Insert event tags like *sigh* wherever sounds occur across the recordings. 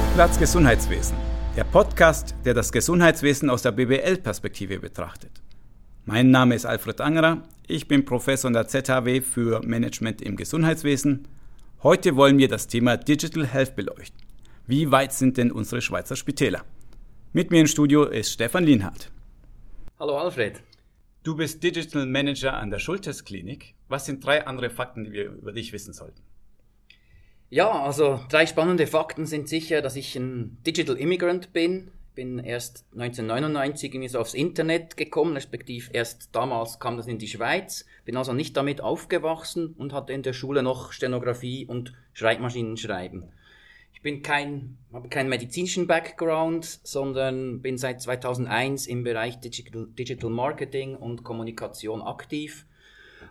Marktplatz Gesundheitswesen, der Podcast, der das Gesundheitswesen aus der BBL-Perspektive betrachtet. Mein Name ist Alfred Angerer, ich bin Professor an der ZHW für Management im Gesundheitswesen. Heute wollen wir das Thema Digital Health beleuchten. Wie weit sind denn unsere Schweizer Spitäler? Mit mir im Studio ist Stefan Lienhardt. Hallo Alfred. Du bist Digital Manager an der Schultes Klinik. Was sind drei andere Fakten, die wir über dich wissen sollten? Ja, also drei spannende Fakten sind sicher, dass ich ein Digital Immigrant bin. Bin erst 1999 irgendwie so aufs Internet gekommen, respektive erst damals kam das in die Schweiz. Bin also nicht damit aufgewachsen und hatte in der Schule noch Stenografie und Schreibmaschinenschreiben. Ich bin kein, habe keinen medizinischen Background, sondern bin seit 2001 im Bereich Digital, Digital Marketing und Kommunikation aktiv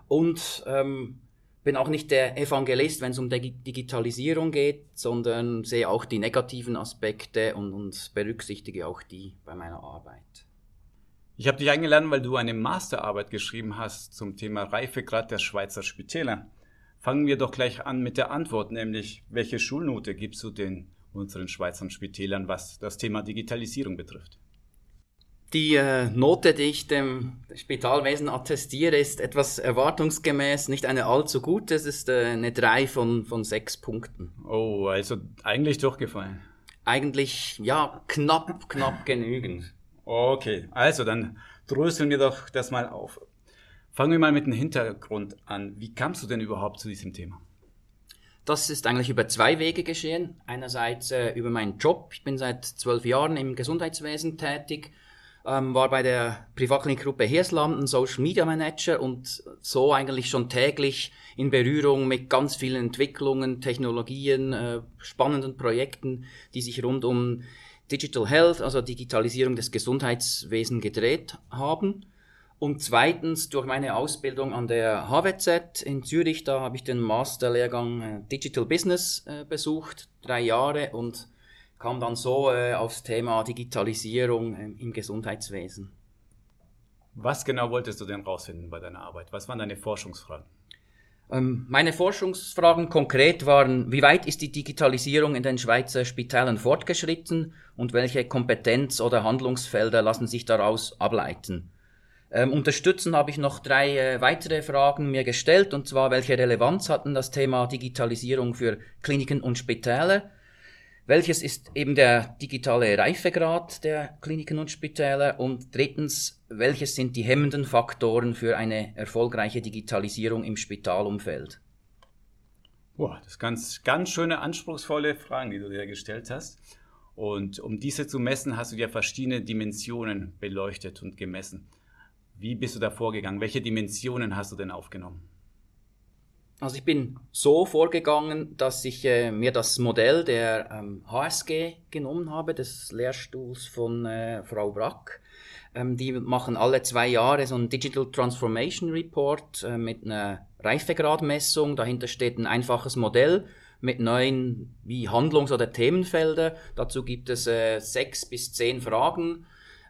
und ähm, bin auch nicht der Evangelist, wenn es um Digitalisierung geht, sondern sehe auch die negativen Aspekte und, und berücksichtige auch die bei meiner Arbeit. Ich habe dich eingeladen, weil du eine Masterarbeit geschrieben hast zum Thema Reifegrad der Schweizer Spitäler. Fangen wir doch gleich an mit der Antwort, nämlich welche Schulnote gibst du den unseren Schweizer Spitälern, was das Thema Digitalisierung betrifft? Die äh, Note, die ich dem Spitalwesen attestiere, ist etwas erwartungsgemäß, nicht eine allzu gute. Es ist äh, eine 3 von, von 6 Punkten. Oh, also eigentlich durchgefallen. Eigentlich, ja, knapp, knapp genügend. Okay, also dann dröseln wir doch das mal auf. Fangen wir mal mit dem Hintergrund an. Wie kamst du denn überhaupt zu diesem Thema? Das ist eigentlich über zwei Wege geschehen. Einerseits äh, über meinen Job. Ich bin seit zwölf Jahren im Gesundheitswesen tätig ähm, war bei der Privatklinikgruppe Heerslanden Social Media Manager und so eigentlich schon täglich in Berührung mit ganz vielen Entwicklungen, Technologien, äh, spannenden Projekten, die sich rund um Digital Health, also Digitalisierung des Gesundheitswesens gedreht haben. Und zweitens durch meine Ausbildung an der HWZ in Zürich, da habe ich den Masterlehrgang äh, Digital Business äh, besucht, drei Jahre und kam dann so äh, aufs Thema Digitalisierung äh, im Gesundheitswesen. Was genau wolltest du denn rausfinden bei deiner Arbeit? Was waren deine Forschungsfragen? Ähm, meine Forschungsfragen konkret waren, wie weit ist die Digitalisierung in den Schweizer Spitälern fortgeschritten und welche Kompetenz- oder Handlungsfelder lassen sich daraus ableiten? Ähm, unterstützen habe ich noch drei äh, weitere Fragen mir gestellt, und zwar, welche Relevanz hatten das Thema Digitalisierung für Kliniken und Spitäler? Welches ist eben der digitale Reifegrad der Kliniken und Spitäler? Und drittens, welches sind die hemmenden Faktoren für eine erfolgreiche Digitalisierung im Spitalumfeld? Boah, das ganz, ganz schöne, anspruchsvolle Fragen, die du dir gestellt hast. Und um diese zu messen, hast du dir verschiedene Dimensionen beleuchtet und gemessen. Wie bist du da vorgegangen? Welche Dimensionen hast du denn aufgenommen? Also ich bin so vorgegangen, dass ich äh, mir das Modell der ähm, HSG genommen habe, des Lehrstuhls von äh, Frau Brack. Ähm, die machen alle zwei Jahre so einen Digital Transformation Report äh, mit einer Reifegradmessung. Dahinter steht ein einfaches Modell mit neuen wie Handlungs- oder Themenfelder. Dazu gibt es äh, sechs bis zehn Fragen,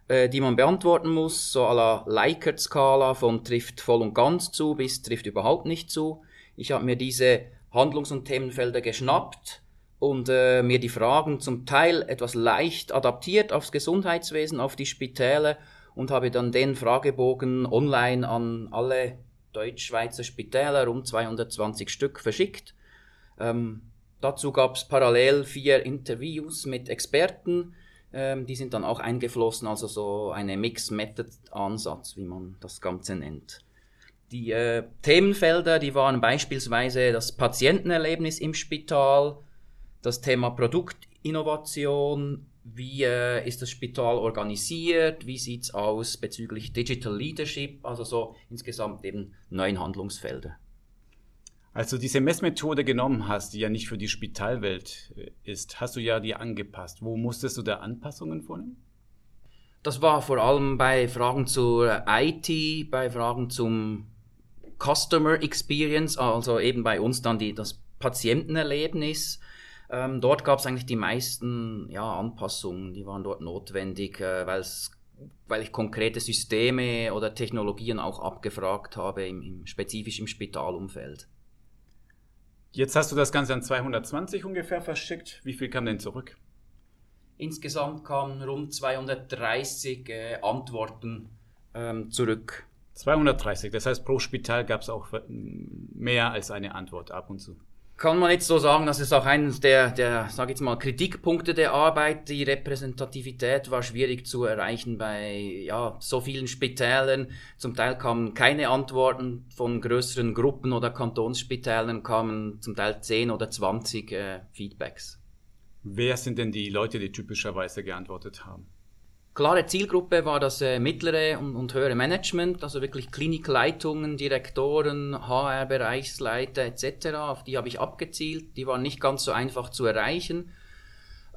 äh, die man beantworten muss, so à la Likert-Skala von trifft voll und ganz zu bis trifft überhaupt nicht zu. Ich habe mir diese Handlungs- und Themenfelder geschnappt und äh, mir die Fragen zum Teil etwas leicht adaptiert aufs Gesundheitswesen, auf die Spitäle und habe dann den Fragebogen online an alle Deutschschweizer Spitäler, rund 220 Stück, verschickt. Ähm, dazu gab es parallel vier Interviews mit Experten, ähm, die sind dann auch eingeflossen, also so eine Mix-Method-Ansatz, wie man das Ganze nennt. Die äh, Themenfelder, die waren beispielsweise das Patientenerlebnis im Spital, das Thema Produktinnovation, wie äh, ist das Spital organisiert, wie sieht's aus bezüglich Digital Leadership, also so insgesamt eben neun Handlungsfelder. Als du diese Messmethode genommen hast, die ja nicht für die Spitalwelt äh, ist, hast du ja die angepasst. Wo musstest du da Anpassungen vornehmen? Das war vor allem bei Fragen zur IT, bei Fragen zum Customer Experience, also eben bei uns dann die, das Patientenerlebnis. Ähm, dort gab es eigentlich die meisten ja, Anpassungen, die waren dort notwendig, äh, weil ich konkrete Systeme oder Technologien auch abgefragt habe, im, im, spezifisch im Spitalumfeld. Jetzt hast du das Ganze an 220 ungefähr verschickt. Wie viel kam denn zurück? Insgesamt kamen rund 230 äh, Antworten ähm, zurück. 230, das heißt pro Spital gab es auch mehr als eine Antwort ab und zu. Kann man jetzt so sagen, dass es auch eines der, der sage ich jetzt mal, Kritikpunkte der Arbeit, die Repräsentativität war schwierig zu erreichen bei ja, so vielen Spitälern. Zum Teil kamen keine Antworten von größeren Gruppen oder Kantonsspitälern, kamen zum Teil 10 oder 20 äh, Feedbacks. Wer sind denn die Leute, die typischerweise geantwortet haben? Klare Zielgruppe war das äh, mittlere und, und, höhere Management, also wirklich Klinikleitungen, Direktoren, HR-Bereichsleiter etc. Auf die habe ich abgezielt. Die waren nicht ganz so einfach zu erreichen.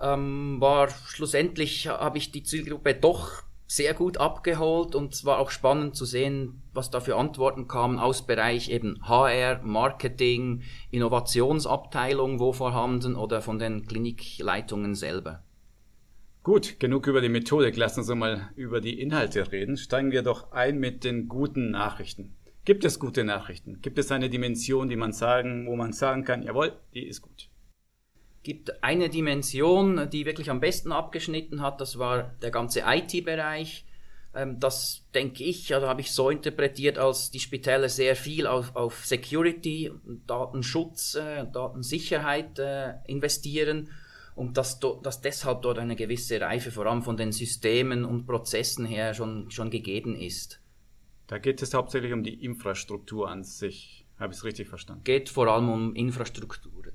Ähm, war schlussendlich habe ich die Zielgruppe doch sehr gut abgeholt und es war auch spannend zu sehen, was da für Antworten kamen aus Bereich eben HR, Marketing, Innovationsabteilung, wo vorhanden oder von den Klinikleitungen selber. Gut, genug über die Methodik. Lass uns mal über die Inhalte reden. Steigen wir doch ein mit den guten Nachrichten. Gibt es gute Nachrichten? Gibt es eine Dimension, die man sagen, wo man sagen kann, jawohl, die ist gut? Gibt eine Dimension, die wirklich am besten abgeschnitten hat, das war der ganze IT-Bereich. Ähm, das denke ich, also habe ich so interpretiert, als die Spitäler sehr viel auf, auf Security, Datenschutz, äh, Datensicherheit äh, investieren und dass, dass deshalb dort eine gewisse Reife vor allem von den Systemen und Prozessen her schon, schon gegeben ist. Da geht es hauptsächlich um die Infrastruktur an sich. Habe ich es richtig verstanden? Geht vor allem um Infrastruktur.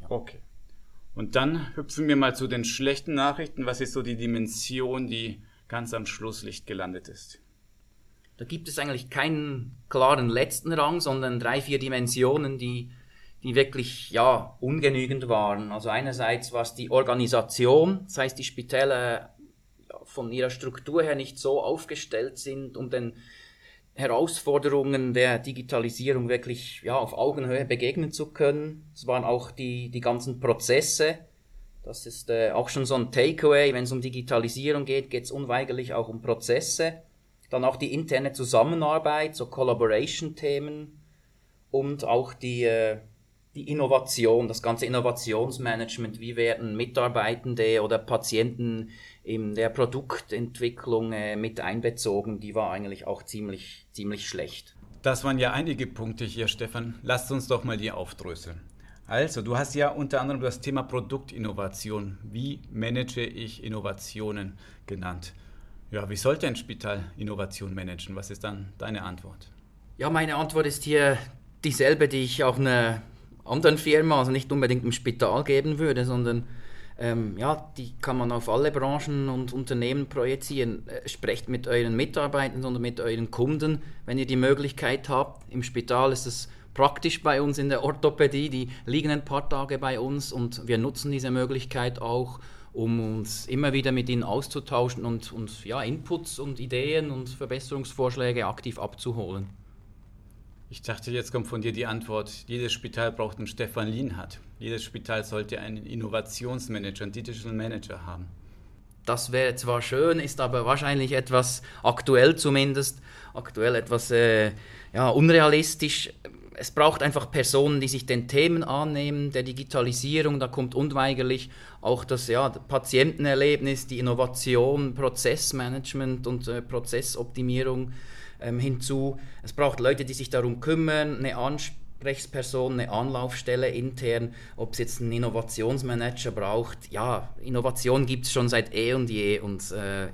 Ja. Okay. Und dann hüpfen wir mal zu den schlechten Nachrichten. Was ist so die Dimension, die ganz am Schlusslicht gelandet ist? Da gibt es eigentlich keinen klaren letzten Rang, sondern drei, vier Dimensionen, die die wirklich ja ungenügend waren. Also einerseits war es die Organisation, das heißt die Spitäler von ihrer Struktur her nicht so aufgestellt sind, um den Herausforderungen der Digitalisierung wirklich ja, auf Augenhöhe begegnen zu können. Es waren auch die, die ganzen Prozesse. Das ist äh, auch schon so ein Takeaway. Wenn es um Digitalisierung geht, geht es unweigerlich auch um Prozesse. Dann auch die interne Zusammenarbeit, so Collaboration-Themen und auch die äh, die Innovation, das ganze Innovationsmanagement, wie werden Mitarbeitende oder Patienten in der Produktentwicklung äh, mit einbezogen, die war eigentlich auch ziemlich, ziemlich schlecht. Das waren ja einige Punkte hier, Stefan. Lasst uns doch mal die aufdröseln. Also, du hast ja unter anderem das Thema Produktinnovation. Wie manage ich Innovationen genannt? Ja, wie sollte ein Spital Innovation managen? Was ist dann deine Antwort? Ja, meine Antwort ist hier dieselbe, die ich auch eine anderen Firma, also nicht unbedingt im Spital geben würde, sondern ähm, ja, die kann man auf alle Branchen und Unternehmen projizieren. Äh, sprecht mit euren Mitarbeitern und mit euren Kunden, wenn ihr die Möglichkeit habt. Im Spital ist es praktisch bei uns in der Orthopädie, die liegen ein paar Tage bei uns und wir nutzen diese Möglichkeit auch, um uns immer wieder mit ihnen auszutauschen und, und ja, Inputs und Ideen und Verbesserungsvorschläge aktiv abzuholen. Ich dachte, jetzt kommt von dir die Antwort, jedes Spital braucht einen Stefan Lienhardt. Jedes Spital sollte einen Innovationsmanager, einen Digital Manager haben. Das wäre zwar schön, ist aber wahrscheinlich etwas aktuell zumindest, aktuell etwas äh, ja, unrealistisch. Es braucht einfach Personen, die sich den Themen annehmen, der Digitalisierung, da kommt unweigerlich auch das ja, Patientenerlebnis, die Innovation, Prozessmanagement und äh, Prozessoptimierung ähm, hinzu. Es braucht Leute, die sich darum kümmern, eine Ansprechperson, eine Anlaufstelle intern, ob es jetzt einen Innovationsmanager braucht. Ja, Innovation gibt es schon seit eh und je und äh,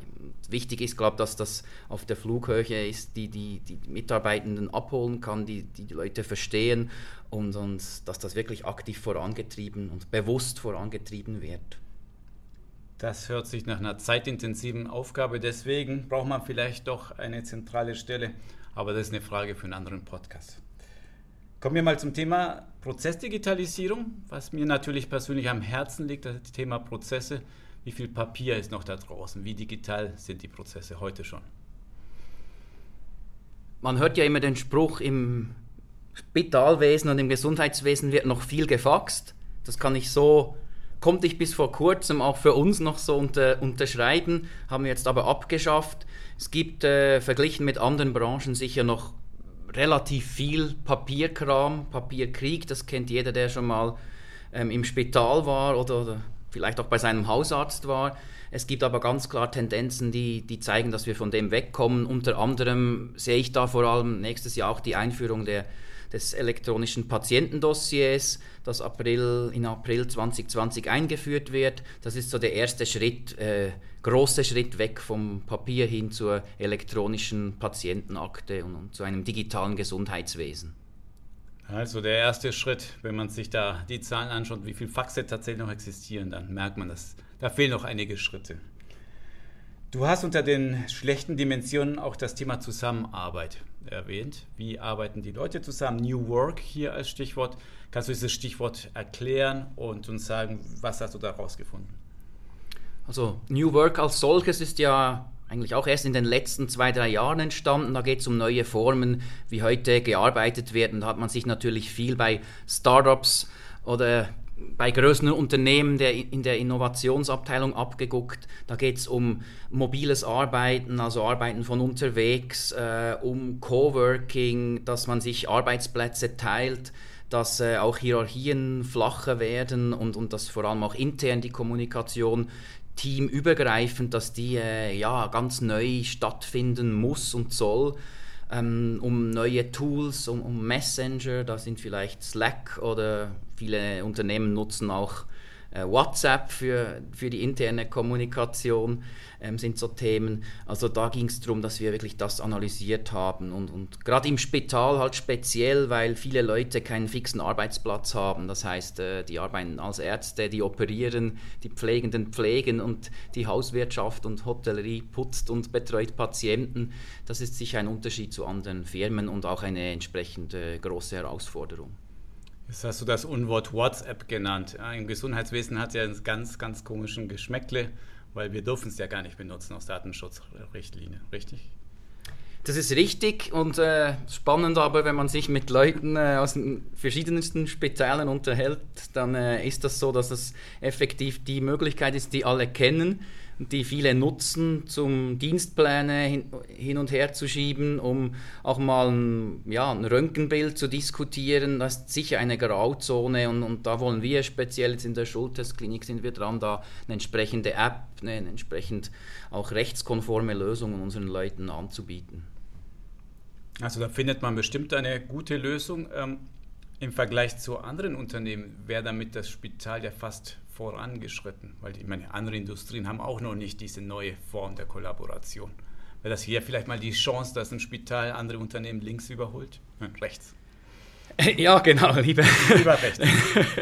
wichtig ist, glaube ich, dass das auf der Flughöhe ist, die, die die Mitarbeitenden abholen kann, die die Leute verstehen und, und dass das wirklich aktiv vorangetrieben und bewusst vorangetrieben wird. Das hört sich nach einer zeitintensiven Aufgabe. Deswegen braucht man vielleicht doch eine zentrale Stelle. Aber das ist eine Frage für einen anderen Podcast. Kommen wir mal zum Thema Prozessdigitalisierung, was mir natürlich persönlich am Herzen liegt, das Thema Prozesse. Wie viel Papier ist noch da draußen? Wie digital sind die Prozesse heute schon? Man hört ja immer den Spruch, im Spitalwesen und im Gesundheitswesen wird noch viel gefaxt. Das kann ich so konnte ich bis vor kurzem auch für uns noch so unter, unterschreiben, haben wir jetzt aber abgeschafft. Es gibt äh, verglichen mit anderen Branchen sicher noch relativ viel Papierkram, Papierkrieg, das kennt jeder, der schon mal ähm, im Spital war oder, oder vielleicht auch bei seinem Hausarzt war. Es gibt aber ganz klar Tendenzen, die, die zeigen, dass wir von dem wegkommen. Unter anderem sehe ich da vor allem nächstes Jahr auch die Einführung der, des elektronischen Patientendossiers, das April, in April 2020 eingeführt wird. Das ist so der erste Schritt, äh, große Schritt weg vom Papier hin zur elektronischen Patientenakte und, und zu einem digitalen Gesundheitswesen. Also der erste Schritt, wenn man sich da die Zahlen anschaut, wie viele Faxe tatsächlich noch existieren, dann merkt man, dass da fehlen noch einige Schritte. Du hast unter den schlechten Dimensionen auch das Thema Zusammenarbeit erwähnt. Wie arbeiten die Leute zusammen? New Work hier als Stichwort. Kannst du dieses Stichwort erklären und uns sagen, was hast du da rausgefunden? Also New Work als solches ist ja eigentlich auch erst in den letzten zwei, drei Jahren entstanden. Da geht es um neue Formen, wie heute gearbeitet wird. Und da hat man sich natürlich viel bei Startups oder bei größeren Unternehmen der, in der Innovationsabteilung abgeguckt. Da geht es um mobiles Arbeiten, also Arbeiten von unterwegs, äh, um Coworking, dass man sich Arbeitsplätze teilt, dass äh, auch Hierarchien flacher werden und, und dass vor allem auch intern die Kommunikation teamübergreifend, dass die äh, ja ganz neu stattfinden muss und soll, ähm, um neue Tools, um, um Messenger, da sind vielleicht Slack oder viele Unternehmen nutzen auch WhatsApp für, für die interne Kommunikation ähm, sind so Themen. Also da ging es darum, dass wir wirklich das analysiert haben und, und gerade im Spital halt speziell, weil viele Leute keinen fixen Arbeitsplatz haben. Das heißt, äh, die arbeiten als Ärzte, die operieren, die Pflegenden pflegen und die Hauswirtschaft und Hotellerie putzt und betreut Patienten. Das ist sicher ein Unterschied zu anderen Firmen und auch eine entsprechend äh, große Herausforderung. Jetzt hast du das Unwort WhatsApp genannt. Im Gesundheitswesen hat es ja einen ganz, ganz komischen Geschmäckle, weil wir dürfen es ja gar nicht benutzen aus Datenschutzrichtlinie, richtig? Das ist richtig und äh, spannend, aber wenn man sich mit Leuten äh, aus den verschiedensten Spitalen unterhält, dann äh, ist das so, dass es effektiv die Möglichkeit ist, die alle kennen die viele nutzen, zum Dienstpläne hin, hin, und her zu schieben, um auch mal ein, ja, ein Röntgenbild zu diskutieren. Das ist sicher eine Grauzone und, und da wollen wir speziell jetzt in der Schultestklinik sind wir dran, da eine entsprechende App, eine, eine entsprechend auch rechtskonforme Lösung unseren Leuten anzubieten. Also da findet man bestimmt eine gute Lösung. Ähm, Im Vergleich zu anderen Unternehmen wäre damit das Spital ja fast vorangeschritten, weil ich meine, andere Industrien haben auch noch nicht diese neue Form der Kollaboration. Wäre das hier vielleicht mal die Chance, dass ein Spital andere Unternehmen links überholt? Nein, rechts. *laughs* Ja, genau, lieber, lieber rechts.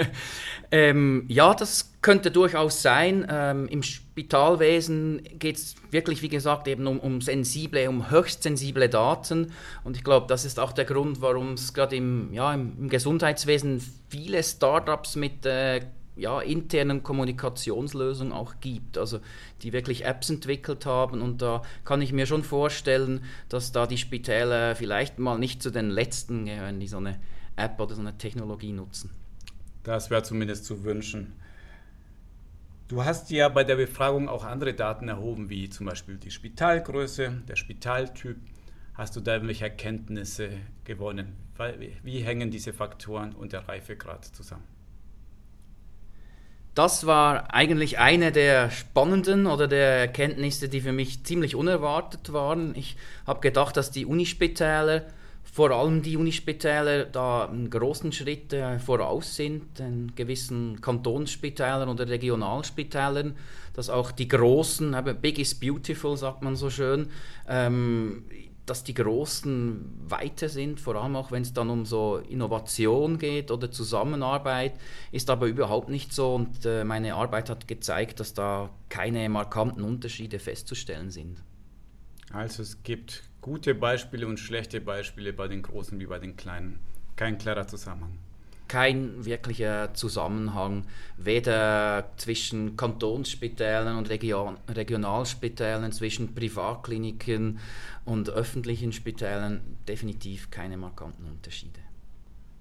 *laughs* ähm, ja, das könnte durchaus sein. Ähm, Im Spitalwesen geht es wirklich, wie gesagt, eben um, um sensible, um höchst sensible Daten. Und ich glaube, das ist auch der Grund, warum es gerade im, ja, im, Gesundheitswesen viele Startups mit äh, ja, internen Kommunikationslösungen auch gibt, also die wirklich Apps entwickelt haben und da kann ich mir schon vorstellen, dass da die Spitäler vielleicht mal nicht zu den letzten gehören, die so eine App oder so eine Technologie nutzen. Das wäre zumindest zu wünschen. Du hast ja bei der Befragung auch andere Daten erhoben, wie zum Beispiel die Spitalgröße, der Spitaltyp. Hast du da irgendwelche Erkenntnisse gewonnen? Wie hängen diese Faktoren und der Reifegrad zusammen? Das war eigentlich eine der spannenden oder der Erkenntnisse, die für mich ziemlich unerwartet waren. Ich habe gedacht, dass die Unispitäler, vor allem die Unispitäler, da einen großen Schritt äh, voraus sind, in gewissen Kantonsspitälern oder Regionalspitälern, dass auch die großen, big is beautiful, sagt man so schön, ähm, dass die Großen weiter sind, vor allem auch wenn es dann um so Innovation geht oder Zusammenarbeit, ist aber überhaupt nicht so und äh, meine Arbeit hat gezeigt, dass da keine markanten Unterschiede festzustellen sind. Also es gibt gute Beispiele und schlechte Beispiele bei den Großen wie bei den Kleinen. Kein klarer Zusammenhang kein wirklicher Zusammenhang, weder zwischen Kantonsspitälern und Region, Regionalspitälern, zwischen Privatkliniken und öffentlichen Spitälern, definitiv keine markanten Unterschiede.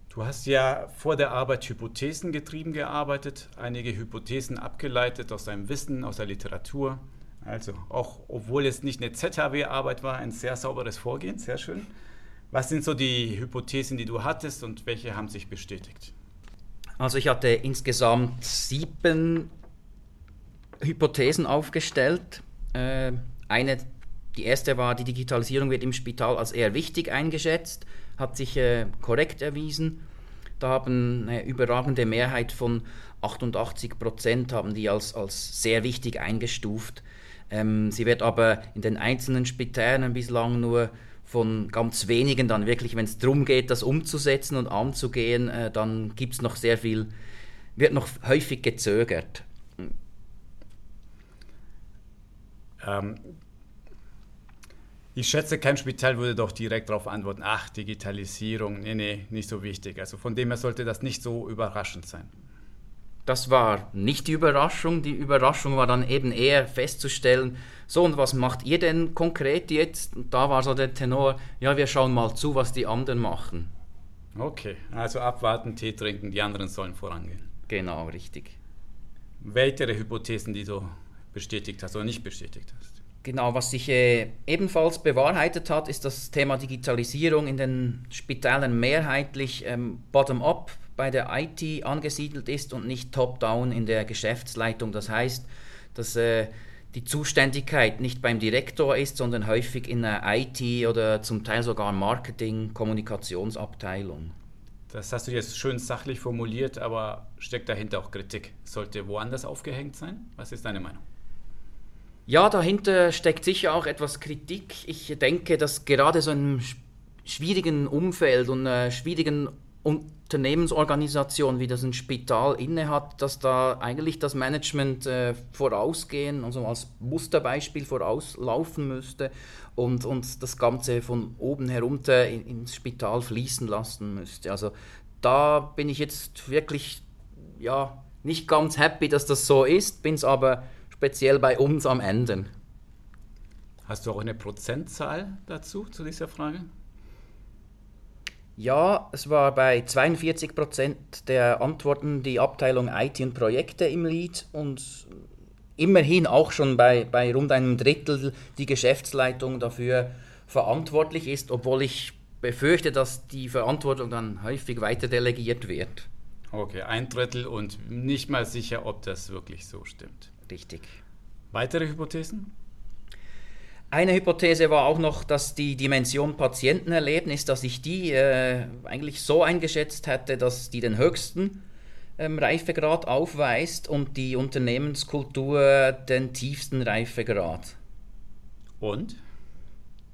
Du hast ja vor der Arbeit Hypothesen getrieben gearbeitet, einige Hypothesen abgeleitet aus deinem Wissen, aus der Literatur. Also auch obwohl es nicht eine ZHW-Arbeit war, ein sehr sauberes Vorgehen, sehr schön. Was sind so die Hypothesen, die du hattest und welche haben sich bestätigt? Also ich hatte insgesamt sieben Hypothesen aufgestellt. Äh, eine, die erste war, die Digitalisierung wird im Spital als eher wichtig eingeschätzt, hat sich äh, korrekt erwiesen. Da haben eine überragende Mehrheit von 88 Prozent haben die als, als sehr wichtig eingestuft. Ähm, sie wird aber in den einzelnen Spitälern bislang nur von ganz wenigen dann wirklich, wenn es darum geht, das umzusetzen und anzugehen, äh, dann gibt es noch sehr viel, wird noch häufig gezögert. Ähm, ich schätze, kein Spital würde doch direkt darauf antworten, ach, Digitalisierung, nee, nee, nicht so wichtig. Also von dem her sollte das nicht so überraschend sein. Das war nicht die Überraschung. Die Überraschung war dann eben eher festzustellen, so und was macht ihr denn konkret jetzt? Und da war so der Tenor, ja, wir schauen mal zu, was die anderen machen. Okay, also abwarten, Tee trinken, die anderen sollen vorangehen. Genau, richtig. Weitere Hypothesen, die du bestätigt hast oder nicht bestätigt hast? Genau, was sich äh, ebenfalls bewahrheitet hat, ist das Thema Digitalisierung in den Spitälern mehrheitlich ähm, bottom-up bei der IT angesiedelt ist und nicht top-down in der Geschäftsleitung. Das heißt, dass äh, die Zuständigkeit nicht beim Direktor ist, sondern häufig in der IT oder zum Teil sogar Marketing, Kommunikationsabteilung. Das hast du jetzt schön sachlich formuliert, aber steckt dahinter auch Kritik. Sollte woanders aufgehängt sein? Was ist deine Meinung? Ja, dahinter steckt sicher auch etwas Kritik. Ich denke, dass gerade so in einem schwierigen Umfeld und schwierigen Unternehmensorganisation, wie das ein Spital innehat, dass da eigentlich das Management äh, vorausgehen, also als Musterbeispiel vorauslaufen müsste und, und das Ganze von oben herunter in, ins Spital fließen lassen müsste. Also da bin ich jetzt wirklich ja, nicht ganz happy, dass das so ist, bin es aber speziell bei uns am Ende. Hast du auch eine Prozentzahl dazu, zu dieser Frage? Ja, es war bei 42 Prozent der Antworten die Abteilung IT und Projekte im Lead und immerhin auch schon bei, bei rund einem Drittel die Geschäftsleitung dafür verantwortlich ist, obwohl ich befürchte, dass die Verantwortung dann häufig weiter delegiert wird. Okay, ein Drittel und nicht mal sicher, ob das wirklich so stimmt. Richtig. Weitere Hypothesen? Eine Hypothese war auch noch, dass die Dimension Patientenerlebnis, dass ich die äh, eigentlich so eingeschätzt hätte, dass die den höchsten ähm, Reifegrad aufweist und die Unternehmenskultur den tiefsten Reifegrad. Und?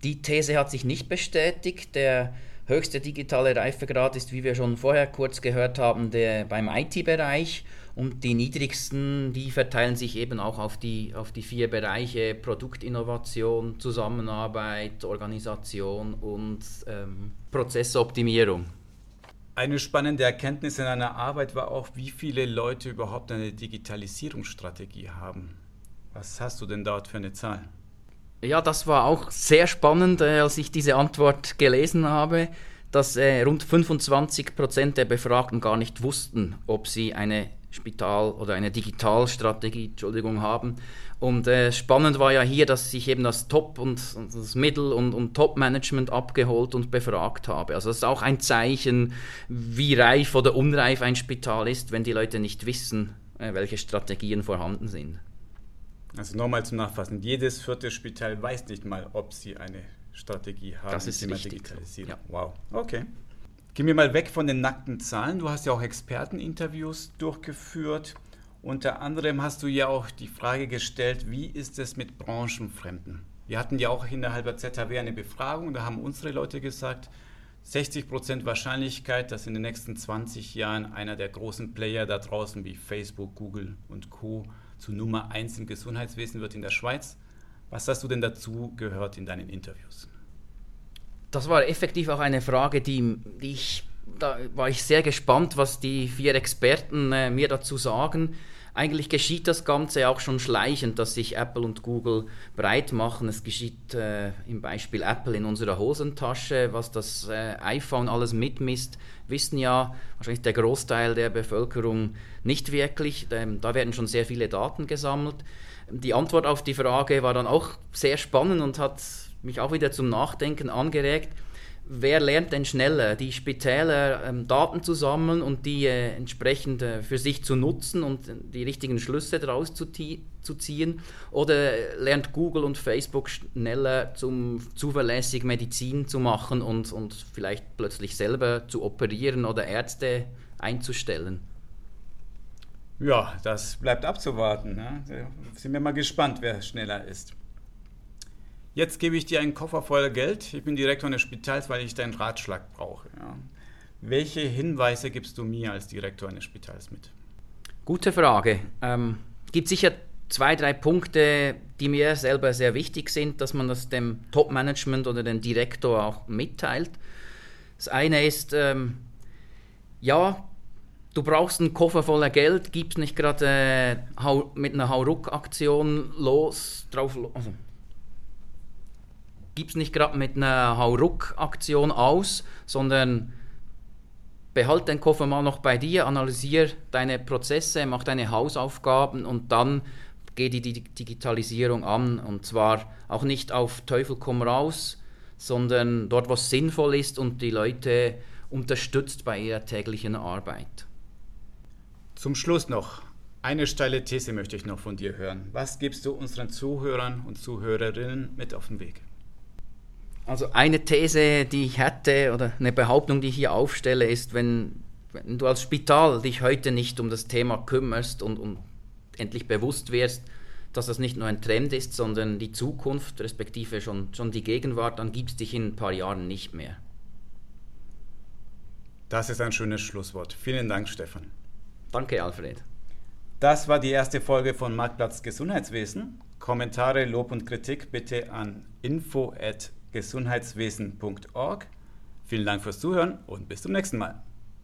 Die These hat sich nicht bestätigt. Der höchste digitale Reifegrad ist, wie wir schon vorher kurz gehört haben, der beim IT-Bereich und die niedrigsten, die verteilen sich eben auch auf die, auf die vier Bereiche Produktinnovation, Zusammenarbeit, Organisation und ähm, Prozessoptimierung. Eine spannende Erkenntnis in einer Arbeit war auch, wie viele Leute überhaupt eine Digitalisierungsstrategie haben. Was hast du denn dort für eine Zahl? Ja, das war auch sehr spannend, äh, als ich diese Antwort gelesen habe, dass äh, rund 25 Prozent der Befragten gar nicht wussten, ob sie eine Spital oder eine Digitalstrategie, Entschuldigung, haben. Und äh, spannend war ja hier, dass ich eben das Top- und, das Mittel- und, und Top-Management abgeholt und befragt habe. Also das ist auch ein Zeichen, wie reif oder unreif ein Spital ist, wenn die Leute nicht wissen, äh, welche Strategien vorhanden sind. Also nochmal zum Nachfassen, jedes vierte Spital weiß nicht mal, ob sie eine Strategie haben. Das ist richtig. Ja. Wow, okay. Gehen wir mal weg von den nackten Zahlen. Du hast ja auch Experteninterviews durchgeführt. Unter anderem hast du ja auch die Frage gestellt, wie ist es mit Branchenfremden? Wir hatten ja auch innerhalb der ZHW eine Befragung, da haben unsere Leute gesagt, 60% Wahrscheinlichkeit, dass in den nächsten 20 Jahren einer der großen Player da draußen wie Facebook, Google und Co. zu Nummer 1 im Gesundheitswesen wird in der Schweiz. Was hast du denn dazu gehört in deinen Interviews? das war effektiv auch eine Frage, die, die ich, da war ich sehr gespannt, was die vier Experten äh, mir dazu sagen. Eigentlich geschieht das Ganze auch schon schleichend, dass sich Apple und Google breit machen. Es geschieht äh, im Beispiel Apple in unserer Hosentasche, was das äh, iPhone alles mitmisst, wissen ja wahrscheinlich der Großteil der Bevölkerung nicht wirklich. Ähm, da werden schon sehr viele Daten gesammelt. Die Antwort auf die Frage war dann auch sehr spannend und hat mich auch wieder zum Nachdenken angeregt. Wer lernt denn schneller? Die Spitäler ähm, Daten zu sammeln und die äh, entsprechend äh, für sich zu nutzen und die richtigen Schlüsse daraus zu, zu, ziehen? Oder lernt Google und Facebook schneller zum zuverlässig Medizin zu machen und, und vielleicht plötzlich selber zu operieren oder Ärzte einzustellen? Ja, das bleibt abzuwarten. Ne? Sind wir mal gespannt, wer schneller ist. Jetzt gebe ich dir einen Koffer voll Geld. Ich bin Direktor eines Spitals, weil ich deinen Ratschlag brauche. Ja. Welche Hinweise gibst du mir als Direktor eines Spitals mit? Gute Frage. Ähm, gibt sicher zwei, drei Punkte, die mir selber sehr wichtig sind, dass man das dem Top-Management oder dem Direktor auch mitteilt. Das eine ist, ähm, ja, du brauchst einen Koffer voller Geld, gibst nicht gerade äh, mit einer Hauruck-Aktion los, drauf, also gib's nicht gerade mit einer Hauruck-Aktion aus, sondern behalt den Koffer mal noch bei dir, analysier deine Prozesse, mach deine Hausaufgaben und dann geh die Digitalisierung an. Und zwar auch nicht auf Teufel komm raus, sondern dort, was sinnvoll ist und die Leute unterstützt bei ihrer täglichen Arbeit. Zum Schluss noch eine steile These möchte ich noch von dir hören. Was gibst du unseren Zuhörern und Zuhörerinnen mit auf den Weg? Also eine These, die ich hätte oder eine Behauptung, die ich hier aufstelle, ist, wenn, wenn du als Spital dich heute nicht um das Thema kümmerst und, und endlich bewusst wirst, dass das nicht nur ein Trend ist, sondern die Zukunft, respektive schon, schon die Gegenwart, dann gibt es dich in ein paar Jahren nicht mehr. Das ist ein schönes Schlusswort. Vielen Dank, Stefan. Danke, Alfred. Das war die erste Folge von Marktplatz Gesundheitswesen. Kommentare, Lob und Kritik bitte an info@ gesundheitswesen.org. Vielen Dank fürs Zuhören und bis zum nächsten Mal.